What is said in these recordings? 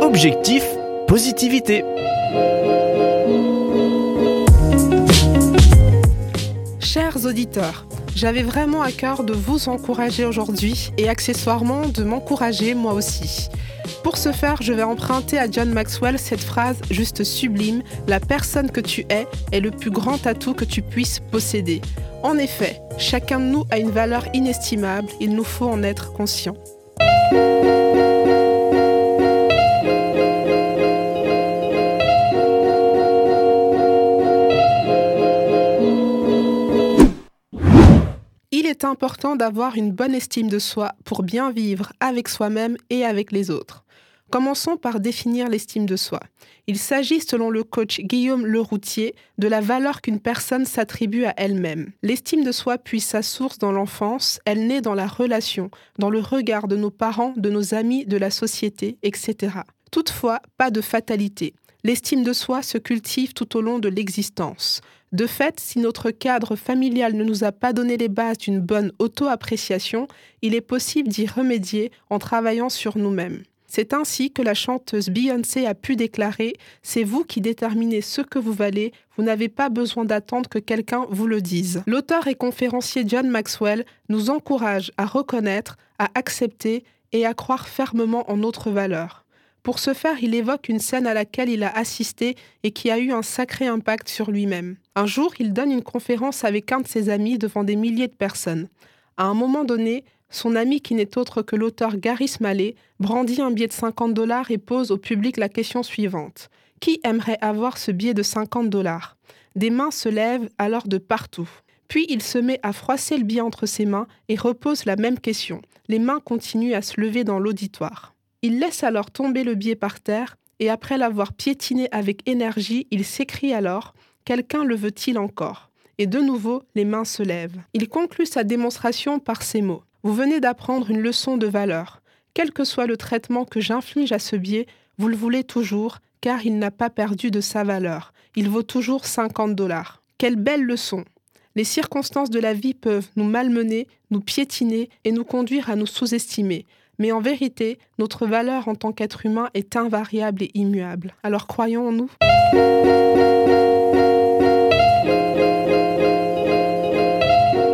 Objectif positivité. Chers auditeurs, j'avais vraiment à cœur de vous encourager aujourd'hui et accessoirement de m'encourager moi aussi. Pour ce faire, je vais emprunter à John Maxwell cette phrase juste sublime La personne que tu es est le plus grand atout que tu puisses posséder. En effet, chacun de nous a une valeur inestimable, il nous faut en être conscient. Important d'avoir une bonne estime de soi pour bien vivre avec soi-même et avec les autres. Commençons par définir l'estime de soi. Il s'agit, selon le coach Guillaume Leroutier, de la valeur qu'une personne s'attribue à elle-même. L'estime de soi puise sa source dans l'enfance, elle naît dans la relation, dans le regard de nos parents, de nos amis, de la société, etc. Toutefois, pas de fatalité. L'estime de soi se cultive tout au long de l'existence. De fait, si notre cadre familial ne nous a pas donné les bases d'une bonne auto-appréciation, il est possible d'y remédier en travaillant sur nous-mêmes. C'est ainsi que la chanteuse Beyoncé a pu déclarer C'est vous qui déterminez ce que vous valez, vous n'avez pas besoin d'attendre que quelqu'un vous le dise. L'auteur et conférencier John Maxwell nous encourage à reconnaître, à accepter et à croire fermement en notre valeur. Pour ce faire, il évoque une scène à laquelle il a assisté et qui a eu un sacré impact sur lui-même. Un jour, il donne une conférence avec un de ses amis devant des milliers de personnes. À un moment donné, son ami, qui n'est autre que l'auteur Gary Smalley, brandit un billet de 50 dollars et pose au public la question suivante. Qui aimerait avoir ce billet de 50 dollars? Des mains se lèvent alors de partout. Puis il se met à froisser le billet entre ses mains et repose la même question. Les mains continuent à se lever dans l'auditoire. Il laisse alors tomber le billet par terre et après l'avoir piétiné avec énergie, il s'écrie alors Quelqu'un le veut-il encore? Et de nouveau, les mains se lèvent. Il conclut sa démonstration par ces mots Vous venez d'apprendre une leçon de valeur. Quel que soit le traitement que j'inflige à ce billet, vous le voulez toujours, car il n'a pas perdu de sa valeur. Il vaut toujours 50 dollars. Quelle belle leçon Les circonstances de la vie peuvent nous malmener, nous piétiner et nous conduire à nous sous-estimer. Mais en vérité, notre valeur en tant qu'être humain est invariable et immuable. Alors croyons en nous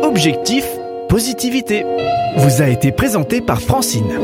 Objectif positivité vous a été présenté par Francine.